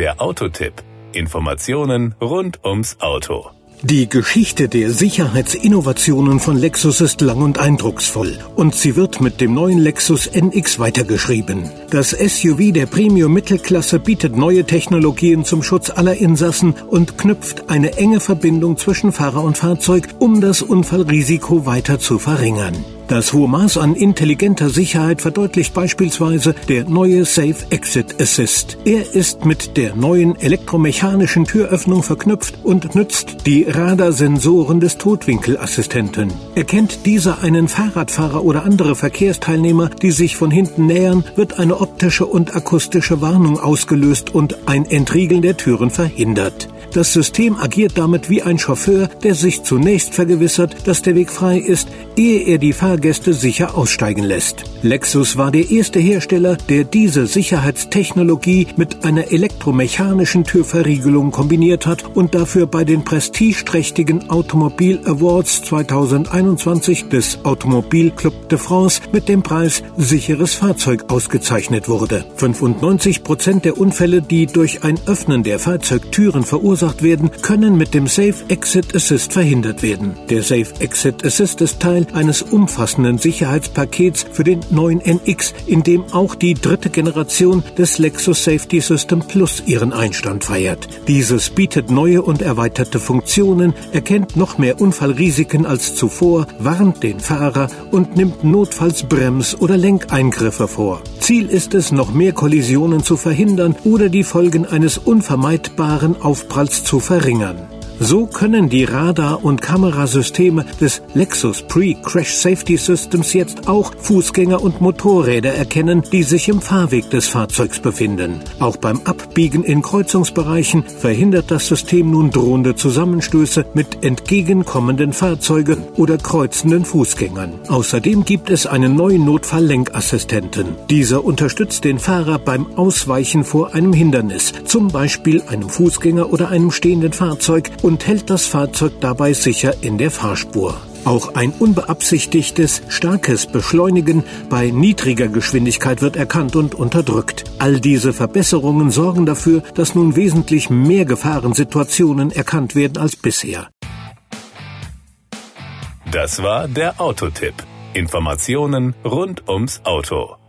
Der Autotipp. Informationen rund ums Auto. Die Geschichte der Sicherheitsinnovationen von Lexus ist lang und eindrucksvoll und sie wird mit dem neuen Lexus NX weitergeschrieben. Das SUV der Premium-Mittelklasse bietet neue Technologien zum Schutz aller Insassen und knüpft eine enge Verbindung zwischen Fahrer und Fahrzeug, um das Unfallrisiko weiter zu verringern. Das hohe Maß an intelligenter Sicherheit verdeutlicht beispielsweise der neue Safe Exit Assist. Er ist mit der neuen elektromechanischen Türöffnung verknüpft und nützt die Radarsensoren des Totwinkelassistenten. Erkennt dieser einen Fahrradfahrer oder andere Verkehrsteilnehmer, die sich von hinten nähern, wird eine optische und akustische Warnung ausgelöst und ein Entriegeln der Türen verhindert. Das System agiert damit wie ein Chauffeur, der sich zunächst vergewissert, dass der Weg frei ist, ehe er die Fahrgäste sicher aussteigen lässt. Lexus war der erste Hersteller, der diese Sicherheitstechnologie mit einer elektromechanischen Türverriegelung kombiniert hat und dafür bei den prestigeträchtigen Automobil Awards 2021 des Automobil Club de France mit dem Preis Sicheres Fahrzeug ausgezeichnet wurde. 95 Prozent der Unfälle, die durch ein Öffnen der Fahrzeugtüren verursacht verursacht werden, können mit dem Safe Exit Assist verhindert werden. Der Safe Exit Assist ist Teil eines umfassenden Sicherheitspakets für den neuen NX, in dem auch die dritte Generation des Lexus Safety System Plus ihren Einstand feiert. Dieses bietet neue und erweiterte Funktionen, erkennt noch mehr Unfallrisiken als zuvor, warnt den Fahrer und nimmt notfalls Brems- oder Lenkeingriffe vor. Ziel ist es, noch mehr Kollisionen zu verhindern oder die Folgen eines unvermeidbaren Aufpralls zu verringern. So können die Radar- und Kamerasysteme des Lexus Pre-Crash Safety Systems jetzt auch Fußgänger und Motorräder erkennen, die sich im Fahrweg des Fahrzeugs befinden. Auch beim Abbiegen in Kreuzungsbereichen verhindert das System nun drohende Zusammenstöße mit entgegenkommenden Fahrzeugen oder kreuzenden Fußgängern. Außerdem gibt es einen neuen Notfalllenkassistenten. Dieser unterstützt den Fahrer beim Ausweichen vor einem Hindernis, zum Beispiel einem Fußgänger oder einem stehenden Fahrzeug und hält das Fahrzeug dabei sicher in der Fahrspur. Auch ein unbeabsichtigtes, starkes Beschleunigen bei niedriger Geschwindigkeit wird erkannt und unterdrückt. All diese Verbesserungen sorgen dafür, dass nun wesentlich mehr Gefahrensituationen erkannt werden als bisher. Das war der Autotipp. Informationen rund ums Auto.